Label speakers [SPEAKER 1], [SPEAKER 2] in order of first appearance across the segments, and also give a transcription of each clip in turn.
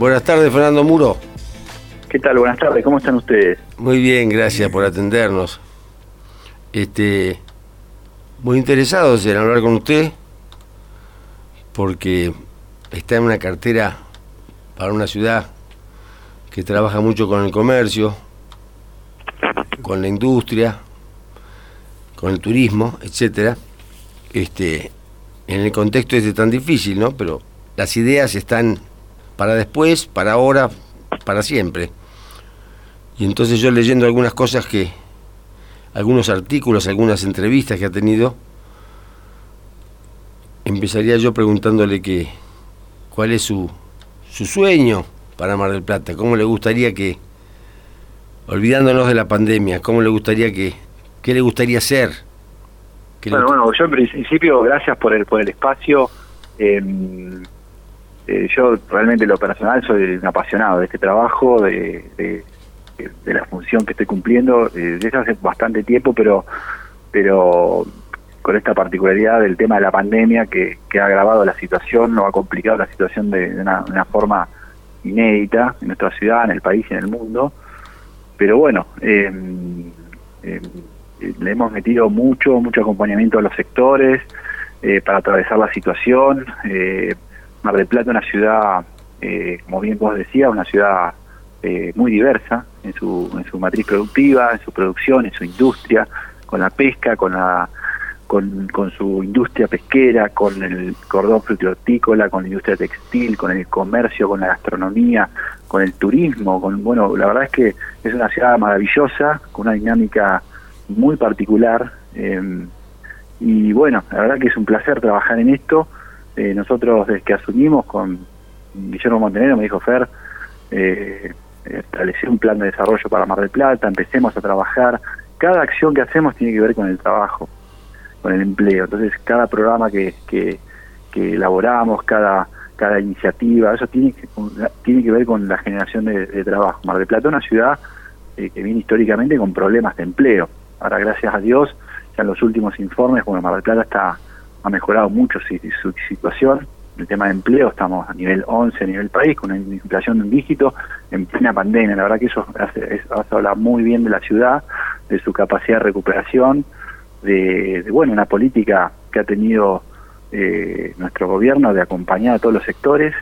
[SPEAKER 1] Buenas tardes, Fernando Muro.
[SPEAKER 2] ¿Qué tal? Buenas tardes, ¿cómo están ustedes?
[SPEAKER 1] Muy bien, gracias por atendernos. Este, muy interesados en hablar con usted porque está en una cartera para una ciudad que trabaja mucho con el comercio, con la industria, con el turismo, etcétera. Este, en el contexto este tan difícil, ¿no? Pero las ideas están para después, para ahora, para siempre. Y entonces yo leyendo algunas cosas que, algunos artículos, algunas entrevistas que ha tenido, empezaría yo preguntándole que cuál es su, su sueño para Mar del Plata, cómo le gustaría que, olvidándonos de la pandemia, cómo le gustaría que, qué le gustaría ser.
[SPEAKER 2] Bueno, bueno, yo en principio, gracias por el, por el espacio. Em, eh, yo realmente lo personal soy un apasionado de este trabajo, de, la función que estoy cumpliendo eh, desde hace bastante tiempo, pero pero con esta particularidad del tema de la pandemia que, ha agravado la situación o ha complicado la situación de, una, forma inédita en nuestra ciudad, en el país y en el mundo. Pero bueno, em, em, le hemos metido mucho, mucho acompañamiento a los sectores eh, para atravesar la situación. Eh, Mar del Plata, una ciudad, eh, como bien vos decías, una ciudad muy diversa en su, en su matriz productiva, en su producción, en su industria, con la pesca, con la con, su industria pesquera, con el cordón frutihortícola, con la industria textil, con el comercio, con la gastronomía, con el turismo, con bueno, la verdad es que es una ciudad maravillosa, con una dinámica muy particular em, y bueno, la verdad que es un placer trabajar en esto. Eh, nosotros desde que asumimos con Guillermo Montenegro me dijo Fer, eh, establecer un plan de desarrollo para Mar del Plata, empecemos a trabajar. Cada acción que hacemos tiene que ver con el trabajo con el empleo. Entonces, cada programa que, que, elaboramos, cada, cada iniciativa, eso tiene que, tiene que ver con la generación de, trabajo. Mar del Plata es una ciudad eh, que viene históricamente con problemas de empleo. Ahora, gracias a Dios, ya en los últimos informes, bueno, Mar del Plata está, ha mejorado mucho su, su situación. El tema de empleo, estamos a nivel 11 a nivel país, con una inflación de un dígito en plena pandemia. La verdad que eso hace, hace hablar muy bien de la ciudad, de su capacidad de recuperación, de, bueno, una política que ha tenido eh, nuestro gobierno de acompañar a todos los sectores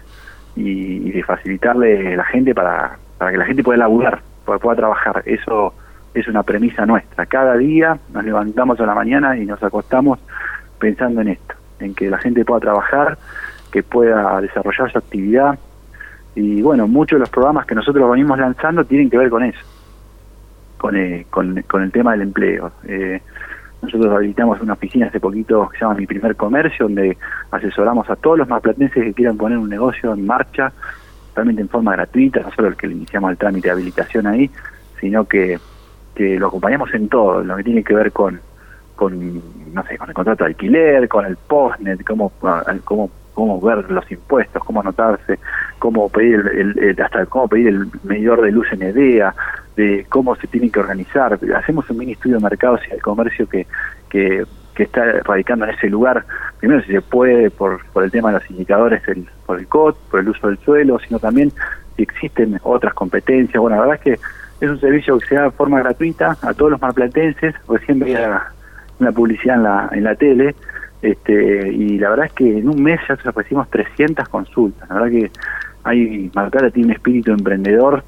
[SPEAKER 2] y, de facilitarle a la gente para, para que la gente pueda laburar, para pueda trabajar. Eso es una premisa nuestra. Cada día nos levantamos a la mañana y nos acostamos pensando en esto, en que la gente pueda trabajar, que pueda desarrollar su actividad. Y bueno, muchos de los programas que nosotros venimos lanzando tienen que ver con eso, con, eh, con, con el tema del empleo. Eh, nosotros habilitamos una oficina hace poquito que se llama Mi Primer Comercio, donde asesoramos a todos los maplatenses que quieran poner un negocio en marcha, realmente en forma gratuita, no solo el que le iniciamos el trámite de habilitación ahí, sino que, que lo acompañamos en todo, lo que tiene que ver con, con no sé, con el contrato de alquiler, con el postnet, cómo, cómo, cómo ver los impuestos, cómo anotarse, cómo pedir el, hasta cómo pedir el medidor de luz en EDEA, de cómo se tienen que organizar. Hacemos un mini estudio de mercados y el comercio que, que, está radicando en ese lugar. Primero, si se puede, por, por el tema de los indicadores, el, por el COT, por el uso del suelo, sino también si existen otras competencias. Bueno, la verdad es que es un servicio que se da de forma gratuita a todos los marplatenses. Recién veía una publicidad en la, en la tele. Este, y la verdad es que en un mes ya ofrecimos 300 consultas. La verdad que hay Marplata tiene un espíritu emprendedor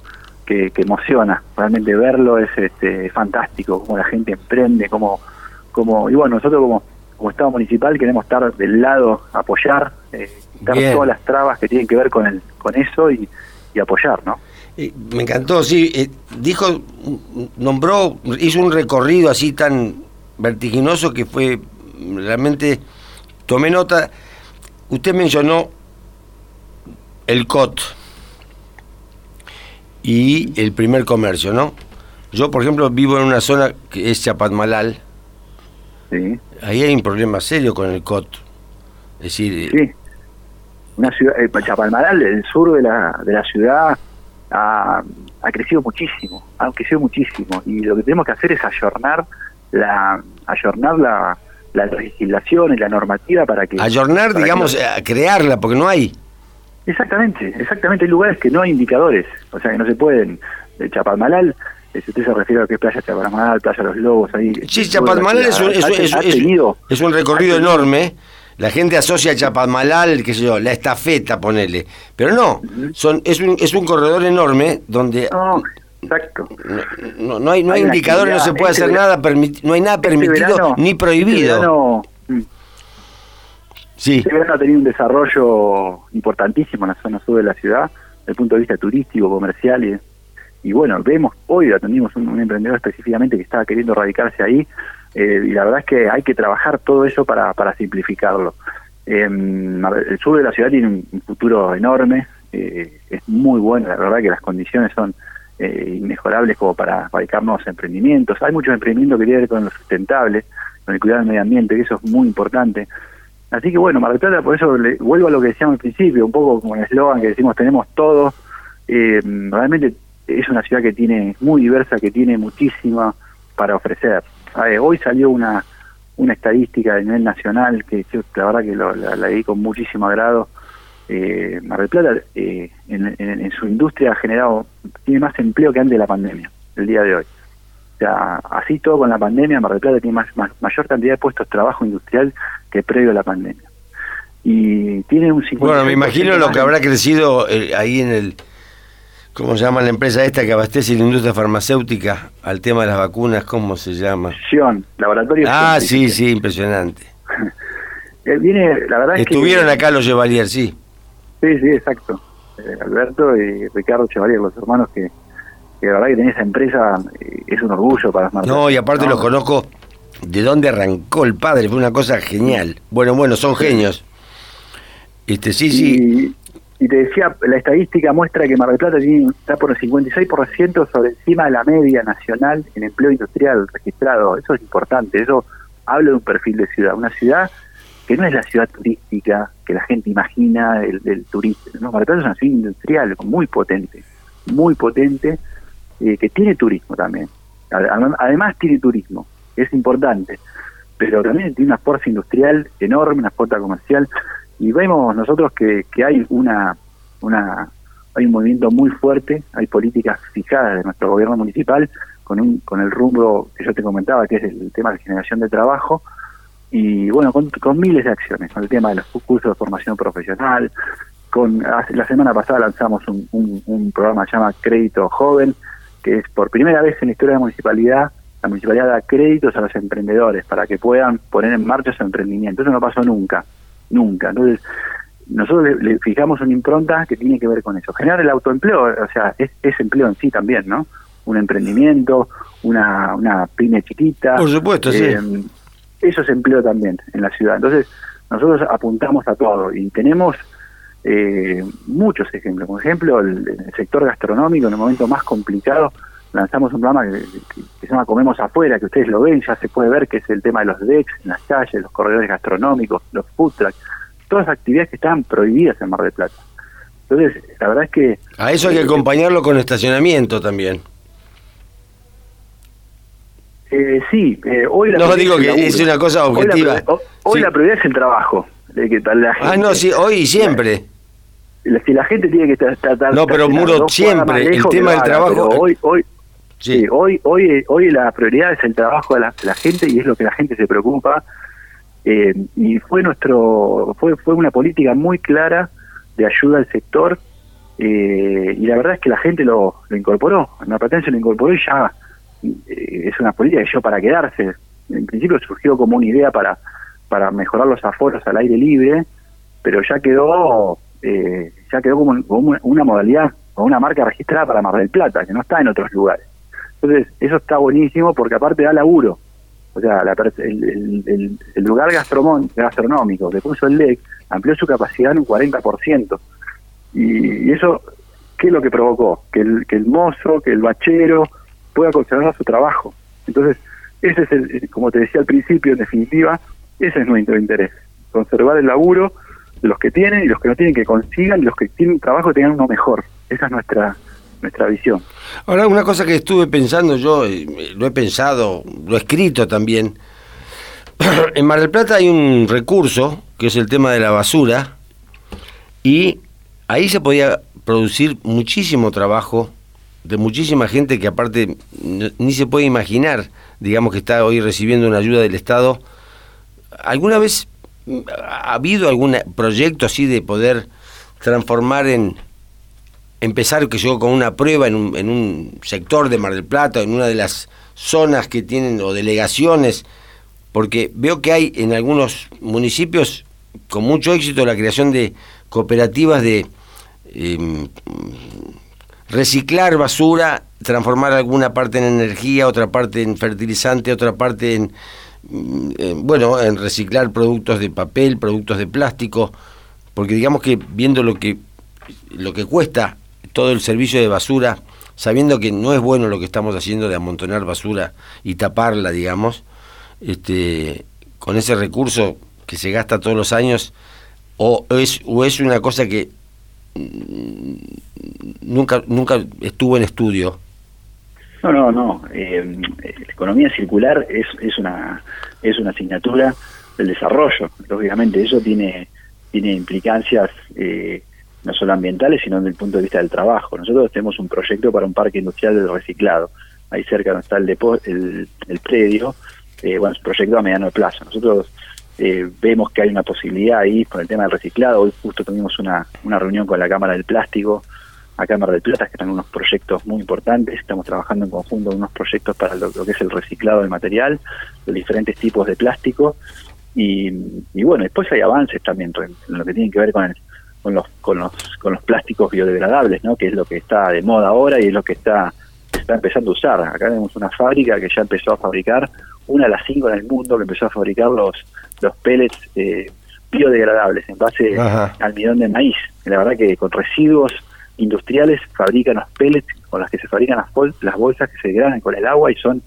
[SPEAKER 2] que, emociona. Realmente verlo es este, fantástico, cómo la gente emprende, cómo, cómo y bueno, nosotros como, como Estado municipal queremos estar del lado, apoyar, eh, todas las trabas que tienen que ver con, el, con eso y, apoyar, ¿no?
[SPEAKER 1] me encantó, sí, eh, dijo, nombró, hizo un recorrido así tan vertiginoso que fue realmente, tomé nota, usted mencionó el COT, y el primer comercio, ¿no? Yo, por ejemplo, vivo en una zona que es Chapatmalal. Sí. Ahí hay un problema serio con el COT. Es decir...
[SPEAKER 2] Sí. Una ciudad, eh, Chapalmalal, el sur de la, de la ciudad, ha, ha, crecido muchísimo, ha crecido muchísimo. Y lo que tenemos que hacer es ayornar la, ayornar la, la legislación y la normativa para que...
[SPEAKER 1] Ayornar, digamos, a crearla, porque no hay.
[SPEAKER 2] Exactamente, exactamente. Hay lugares que no hay indicadores, o sea que no se pueden. De Chapadmalal, eh, si usted se refiere a que es Playa Chapadmalal, Playa Los Lobos, ahí.
[SPEAKER 1] Sí, Chapadmalal es un, es, un recorrido enorme. La gente asocia a Chapadmalal, qué sé yo, la estafeta, ponele. Pero no, son, es, un, es un corredor enorme donde
[SPEAKER 2] no, exacto.
[SPEAKER 1] No, no, hay, no hay, indicadores, no se puede este hacer nada, no hay nada este permitido ni prohibido. Este
[SPEAKER 2] Sí. Este verano ha tenido un desarrollo importantísimo en la zona sur de la ciudad, desde el punto de vista turístico, comercial. Y, y bueno, vemos, hoy atendimos un, un emprendedor específicamente que estaba queriendo radicarse ahí, eh, y la verdad es que hay que trabajar todo eso para, para simplificarlo. Em, el sur de la ciudad tiene un futuro enorme, eh, es muy bueno, la verdad que las condiciones son eh, inmejorables como para radicar nuevos emprendimientos. Hay muchos emprendimientos que tienen que ver con lo sustentable, con el cuidado del medio ambiente, que eso es muy importante. Así que bueno, Mar del Plata, por eso le, vuelvo a lo que decíamos al principio, un poco como el eslogan que decimos tenemos todo, eh, realmente es una ciudad que tiene, muy diversa, que tiene muchísima para ofrecer. hoy salió una, una estadística a nivel nacional que yo la verdad que la, la, di con muchísimo agrado. Eh, Mar del Plata eh, en, su industria ha generado, tiene más empleo que antes de la pandemia, el día de hoy. O sea, así todo con la pandemia, Mar del Plata tiene más, mayor cantidad de puestos de trabajo industrial que previo a la pandemia. Y tiene un 50
[SPEAKER 1] Bueno, me imagino lo que habrá crecido eh, ahí en el, ¿cómo se llama la empresa esta que abastece la industria farmacéutica al tema de las vacunas? ¿Cómo se llama?
[SPEAKER 2] Sion, laboratorio.
[SPEAKER 1] Ah, sí, sí, impresionante.
[SPEAKER 2] Eh, viene, la verdad
[SPEAKER 1] Estuvieron acá los Chevalier, sí.
[SPEAKER 2] Sí, sí, exacto. Eh, Alberto y Ricardo Chevalier, los hermanos que, que la verdad que tenés esa empresa es un orgullo para
[SPEAKER 1] las No, y aparte los conozco de dónde arrancó el padre, fue una cosa genial. Bueno, bueno, son genios. Este, sí, sí.
[SPEAKER 2] Y, te decía, la estadística muestra que Mar del Plata está por el 56% sobre encima de la media nacional en empleo industrial registrado. Eso es importante, eso habla de un perfil de ciudad. Una ciudad que no es la ciudad turística que la gente imagina del, del turista. No, Mar del Plata es una ciudad industrial muy potente, muy potente, eh, que tiene turismo también. Además tiene turismo es importante, pero también tiene una fuerza industrial enorme, una fuerza comercial, y vemos nosotros que, que hay una, una hay un movimiento muy fuerte, hay políticas fijadas de nuestro gobierno municipal con, un, con el rumbo que yo te comentaba, que es el tema de generación de trabajo, y bueno, con, miles de acciones, con el tema de los cursos de formación profesional, con la semana pasada lanzamos un, un, un programa que se llama Crédito Joven, que es por primera vez en la historia de la municipalidad la municipalidad da créditos a los emprendedores para que puedan poner en marcha su emprendimiento. Eso no pasó nunca, nunca. Entonces, nosotros le, fijamos una impronta que tiene que ver con eso. Generar el autoempleo, o sea, es, empleo en sí también, ¿no? Un emprendimiento, una, una pyme chiquita.
[SPEAKER 1] Por supuesto, sí. Eh,
[SPEAKER 2] eso es empleo también en la ciudad. Entonces, nosotros apuntamos a todo y tenemos eh, muchos ejemplos. Por ejemplo, el, el sector gastronómico en el momento más complicado lanzamos un programa que, se llama Comemos Afuera, que ustedes lo ven, ya se puede ver que es el tema de los decks en las calles, los corredores gastronómicos, los food trucks, todas actividades que estaban prohibidas en Mar del Plata. Entonces, la verdad es que...
[SPEAKER 1] A eso hay que acompañarlo con estacionamiento también.
[SPEAKER 2] Eh, sí, eh, hoy
[SPEAKER 1] la No digo que es una cosa objetiva.
[SPEAKER 2] Hoy la, prioridad es el trabajo. De que la
[SPEAKER 1] ah, no, sí, hoy y siempre
[SPEAKER 2] si la gente tiene que estar
[SPEAKER 1] no pero muro siempre el tema del trabajo
[SPEAKER 2] hoy hoy Sí. hoy, hoy, hoy la prioridad es el trabajo de la, gente y es lo que la gente se preocupa. Eh, y fue nuestro, fue, fue una política muy clara de ayuda al sector eh, y la verdad es que la gente lo, lo incorporó. La Platense lo incorporó y ya eh, es una política que yo para quedarse. En principio surgió como una idea para, para mejorar los aforos al aire libre, pero ya quedó, ya quedó como, como una modalidad o una marca registrada para Mar del Plata, que no está en otros lugares. Entonces, eso está buenísimo porque aparte da laburo. O sea, el, lugar gastronómico que puso el LEC amplió su capacidad en un 40%. Y, y eso, ¿qué es lo que provocó? Que el, que el mozo, que el bachero pueda conservar su trabajo. Entonces, ese es el, como te decía al principio, en definitiva, ese es nuestro interés. Conservar el laburo de los que tienen y los que no tienen que consigan y los que tienen trabajo tengan uno mejor. Esa es nuestra nuestra visión.
[SPEAKER 1] Ahora, una cosa que estuve pensando yo, lo he pensado, lo he escrito también, en Mar del Plata hay un recurso, que es el tema de la basura, y ahí se podía producir muchísimo trabajo de muchísima gente que aparte ni se puede imaginar, digamos que está hoy recibiendo una ayuda del Estado. ¿Alguna vez ha habido algún proyecto así de poder transformar en, empezar que yo con una prueba en un, en un sector de Mar del Plata, en una de las zonas que tienen o delegaciones, porque veo que hay en algunos municipios con mucho éxito la creación de cooperativas de em, reciclar basura, transformar alguna parte en energía, otra parte en fertilizante, otra parte en, mm, bueno, en reciclar productos de papel, productos de plástico, porque digamos que viendo lo que lo que cuesta todo el servicio de basura, sabiendo que no es bueno lo que estamos haciendo de amontonar basura y taparla, digamos, este, con ese recurso que se gasta todos los años, o es, o es una cosa que nunca nunca estuvo en estudio.
[SPEAKER 2] No, no, no. Eh, la economía circular es, es una es una asignatura del desarrollo. Lógicamente eso tiene tiene implicancias eh, no solo ambientales, sino desde el punto de vista del trabajo. Nosotros tenemos un proyecto para un parque industrial de reciclado. Ahí cerca donde está el, el, el predio, eh, bueno, es un proyecto a mediano plazo. Nosotros eh, vemos que hay una posibilidad ahí con el tema del reciclado. Hoy justo tuvimos una, una reunión con la Cámara del Plástico, la Cámara del Plata, que están unos proyectos muy importantes. Estamos trabajando en conjunto en unos proyectos para lo, que es el reciclado del material, de diferentes tipos de plástico. Y, bueno, después hay avances también en lo que tiene que ver con, con, los, con, los, con los plásticos biodegradables, ¿no? que es lo que está de moda ahora y es lo que está, está empezando a usar. Acá tenemos una fábrica que ya empezó a fabricar, una de las cinco en el mundo que empezó a fabricar los los pellets eh, biodegradables en base al almidón de maíz. La verdad que con residuos industriales fabrican los pellets con las que se fabrican las, las bolsas que se degradan con el agua y son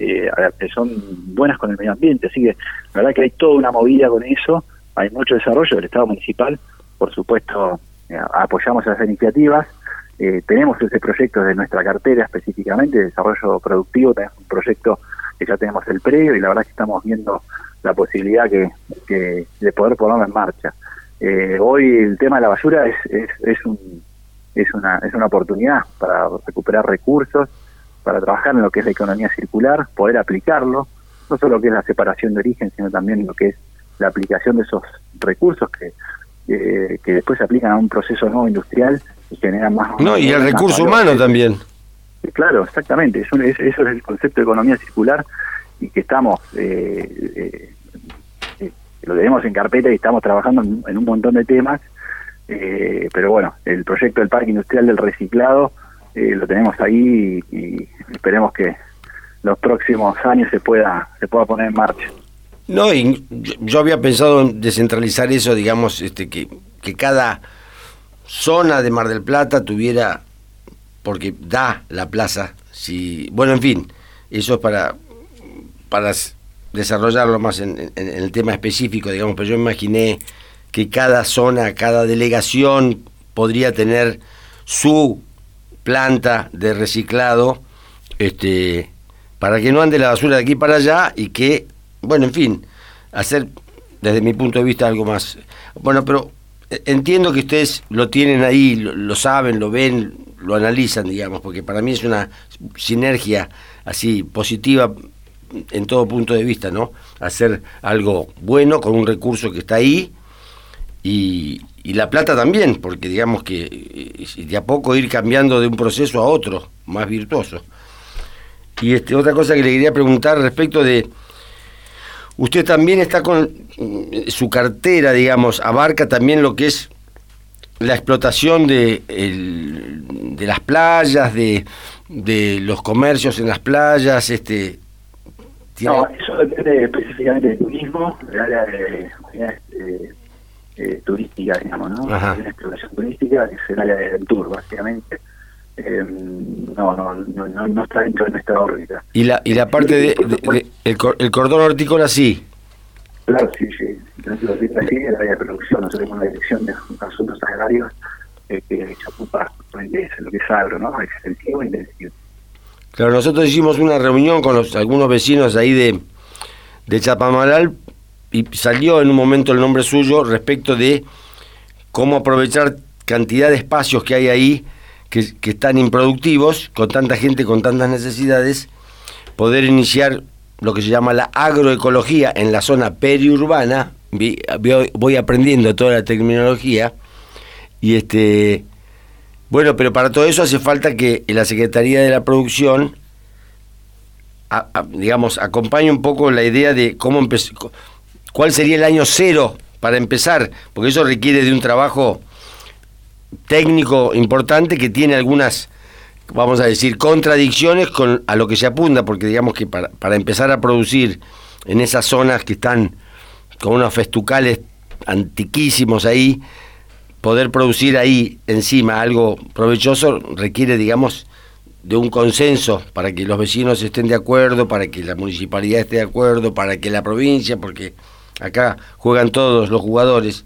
[SPEAKER 2] eh, son buenas con el medio ambiente. Así que la verdad que hay toda una movida con eso. Hay mucho desarrollo del Estado municipal. Por supuesto, eh, apoyamos esas iniciativas. Eh, tenemos ese proyecto de nuestra cartera específicamente, de desarrollo productivo. Tenemos un proyecto que ya tenemos el previo y la verdad que estamos viendo la posibilidad que, de poder ponerlo en marcha. Eh, hoy el tema de la basura es, es, es, un, es, una, es una oportunidad para recuperar recursos, para trabajar en lo que es la economía circular, poder aplicarlo, no solo lo que es la separación de origen, sino también lo que es la aplicación de esos recursos que, que después se aplican a un proceso nuevo industrial y generan más...
[SPEAKER 1] No, y el recurso humano también.
[SPEAKER 2] Claro, exactamente, eso es, eso es el concepto de economía circular y que estamos, eh, eh, eh, lo tenemos en carpeta y estamos trabajando en, un montón de temas, pero bueno, el proyecto del Parque Industrial del Reciclado lo tenemos ahí y, esperemos que los próximos años se pueda, se pueda poner en marcha.
[SPEAKER 1] No, y yo, había pensado en descentralizar eso, digamos, este que, que cada zona de Mar del Plata tuviera, porque da la plaza, si, bueno, en fin, eso es para para desarrollarlo más en, el tema específico, digamos, pero yo imaginé que cada zona, cada delegación podría tener su planta de reciclado, este, para que no ande la basura de aquí para allá y que, bueno, en fin, hacer desde mi punto de vista algo más. Bueno, pero eh, entiendo que ustedes lo tienen ahí, lo saben, lo ven, lo analizan, digamos, porque para mí es una sinergia así positiva en todo punto de vista, ¿no? Hacer algo bueno con un recurso que está ahí y, la plata también, porque digamos que eh, de a poco ir cambiando de un proceso a otro, más virtuoso. Y este, otra cosa que le quería preguntar respecto de, usted también está con mm, su cartera, digamos, abarca también lo que es la explotación de, de las playas, de, de los comercios en las playas, este,
[SPEAKER 2] no, eso depende específicamente del turismo, del área de, eh, turística, digamos, ¿no? La exploración turística, que es el área del tour, básicamente. Eh, no, no, no, no, está dentro de nuestra órbita.
[SPEAKER 1] ¿Y la, y la parte de, el, el, cordón hortícola sí?
[SPEAKER 2] Claro, sí, sí. Entonces, sí, el área de producción, nosotros tenemos la dirección de asuntos agrarios eh, que se ocupa de lo que es agro, ¿no? Extensivo e intensivo.
[SPEAKER 1] Claro, nosotros hicimos una reunión con los, algunos vecinos ahí de, de Chapamaral y salió en un momento el nombre suyo respecto de cómo aprovechar cantidad de espacios que hay ahí que, que están improductivos, con tanta gente, con tantas necesidades, poder iniciar lo que se llama la agroecología en la zona periurbana, voy aprendiendo toda la terminología, y este, bueno, pero para todo eso hace falta que la Secretaría de la Producción, digamos, acompañe un poco la idea de cómo cuál sería el año cero para empezar, porque eso requiere de un trabajo técnico importante que tiene algunas vamos a decir, contradicciones con a lo que se apunta, porque digamos que para, para empezar a producir en esas zonas que están con unos festucales antiquísimos ahí, poder producir ahí encima algo provechoso requiere, digamos, de un consenso para que los vecinos estén de acuerdo, para que la municipalidad esté de acuerdo, para que la provincia, porque acá juegan todos los jugadores.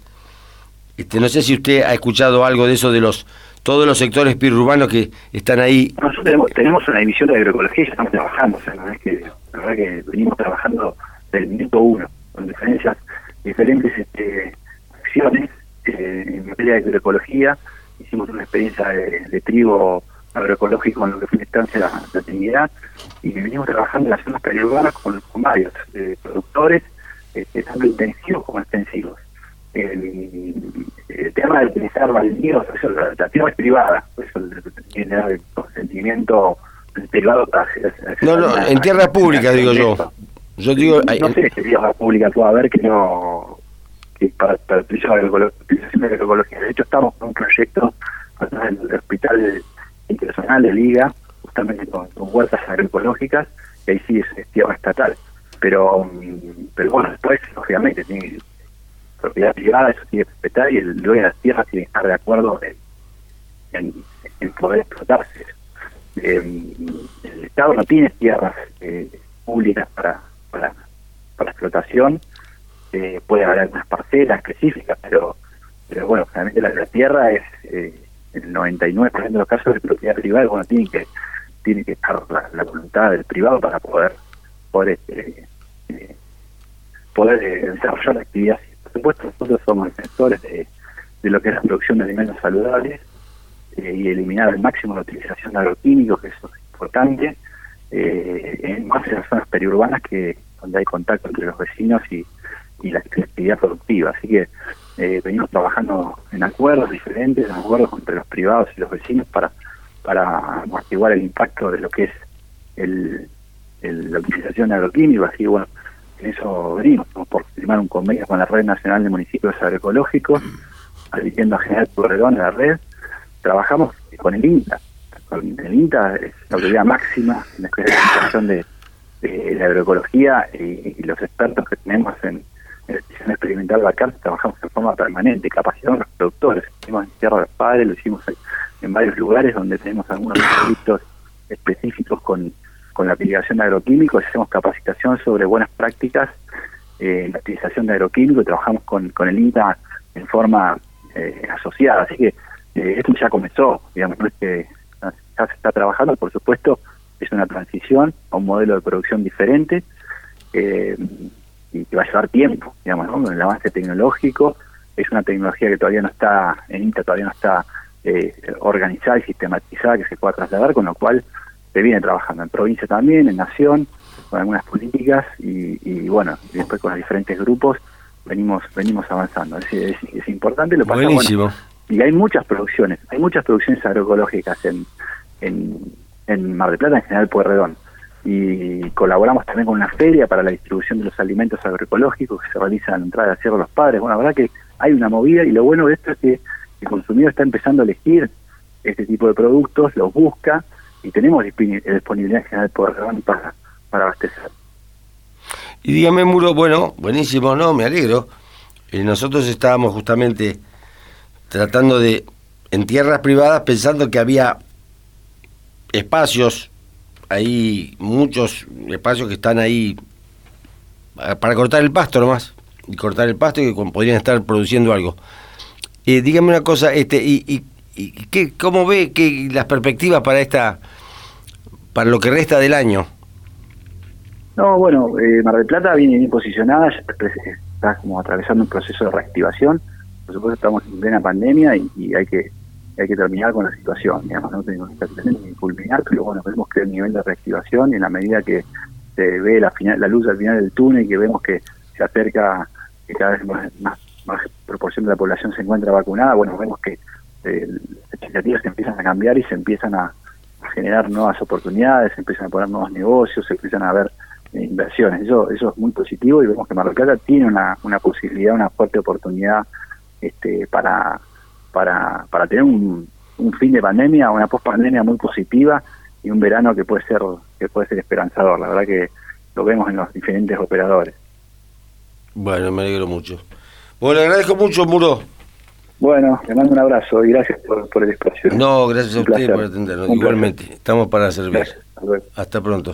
[SPEAKER 1] Este, no sé si usted ha escuchado algo de eso de los todos los sectores pirurbanos que están ahí.
[SPEAKER 2] Nosotros tenemos, una división de agroecología y estamos trabajando, o sea, la verdad, que, la verdad que venimos trabajando del minuto uno, con diferencias, diferentes este, acciones eh, en materia de agroecología. Hicimos una experiencia de, trigo agroecológico en lo que fue la instancia de la, actividad y venimos trabajando en las zonas periurbanas con, varios eh, productores, este, tanto intensivos como extensivos el, tema de utilizar baldíos, eso, la, tierra es privada, eso tiene el consentimiento privado para
[SPEAKER 1] No, no, en tierra pública digo yo. Yo digo,
[SPEAKER 2] no, sé qué tierra pública puede haber que no que para, para utilización de agroecología. De hecho, estamos con un proyecto en el Hospital Internacional de Liga, justamente con, huertas agroecológicas, y ahí sí es, tierra estatal. Pero, pero bueno, después, obviamente, tiene propiedad privada, eso tiene que respetar y el dueño de las tierras tiene que estar de acuerdo en, poder explotarse. Em, el Estado no tiene tierras eh, públicas para, para, para explotación, eh, puede haber algunas parcelas específicas, pero, pero bueno, realmente la, tierra es eh, el 99% de los casos de propiedad privada, bueno, tiene que tiene que estar la, voluntad del privado para poder poder este, poder desarrollar la actividad supuesto, nosotros somos defensores de, lo que es la producción de alimentos saludables eh, y eliminar al máximo la utilización de agroquímicos, que eso es importante, eh, en más en las zonas periurbanas que donde hay contacto entre los vecinos y, la actividad productiva. Así que eh, venimos trabajando en acuerdos diferentes, en acuerdos entre los privados y los vecinos para, para amortiguar el impacto de lo que es el, la utilización de agroquímicos. Así que bueno, en eso venimos, por firmar un convenio con la Red Nacional de Municipios Agroecológicos, admitiendo a General Corredón a la red. Trabajamos con el INTA. El INTA es la autoridad máxima en la especialización de, de la agroecología y, los expertos que tenemos en, en la experimental Bacar trabajamos en forma permanente, capacitando a los productores. Hicimos en Tierra del Padre, lo hicimos en, varios lugares donde tenemos algunos proyectos específicos con con la aplicación de agroquímicos, hacemos capacitación sobre buenas prácticas eh, en la utilización de agroquímicos, trabajamos con, con el INTA en forma eh, asociada, así que eh, esto ya comenzó, digamos, no es que ya se está trabajando, por supuesto, es una transición a un modelo de producción diferente y que va a llevar tiempo, digamos, ¿no? el avance tecnológico, es una tecnología que todavía no está, en INTA todavía no está organizada y sistematizada que se pueda trasladar, con lo cual se viene trabajando en provincia también, en nación, con algunas políticas y, bueno, después con los diferentes grupos venimos venimos avanzando. Es, es, importante lo
[SPEAKER 1] pasa, Buenísimo.
[SPEAKER 2] y hay muchas producciones, hay muchas producciones agroecológicas en, en, Mar del Plata, en general Pueyrredón. Y colaboramos también con una feria para la distribución de los alimentos agroecológicos que se realiza en la entrada de Sierra de los Padres. Bueno, la verdad que hay una movida y lo bueno de esto es que el consumidor está empezando a elegir este tipo de productos, los busca y tenemos disponibilidad general por para, para abastecer.
[SPEAKER 1] Y dígame, Muro, bueno, buenísimo, ¿no? Me alegro. Eh, nosotros estábamos justamente tratando de, en tierras privadas, pensando que había espacios, ahí, muchos espacios que están ahí para cortar el pasto nomás, y cortar el pasto y que podrían estar produciendo algo. Eh, dígame una cosa, este, y, y, y qué, ¿cómo ve que las perspectivas para esta para lo que resta del año?
[SPEAKER 2] No, bueno, eh, Mar del Plata viene bien posicionada, está como atravesando un proceso de reactivación. por supuesto estamos en plena pandemia y, hay que hay que terminar con la situación, digamos, no tenemos que culminar, pero bueno, vemos que el nivel de reactivación y en la medida que se ve la final, la luz al final del túnel y que vemos que se acerca, que cada vez más, más, proporción de la población se encuentra vacunada, bueno, vemos que eh, las expectativas empiezan a cambiar y se empiezan a, generar nuevas oportunidades, se empiezan a poner nuevos negocios, se empiezan a ver eh, inversiones. Eso, eso es muy positivo y vemos que Mar tiene una, una posibilidad, una fuerte oportunidad este, para, para, para tener un, un fin de pandemia, una post-pandemia muy positiva y un verano que puede ser que puede ser esperanzador. La verdad que lo vemos en los diferentes operadores.
[SPEAKER 1] Bueno, me alegro mucho. Bueno, le agradezco mucho, Muro.
[SPEAKER 2] Bueno, le mando un abrazo y gracias por, el espacio.
[SPEAKER 1] No, gracias a usted por atendernos. Igualmente, estamos para servir. Hasta pronto.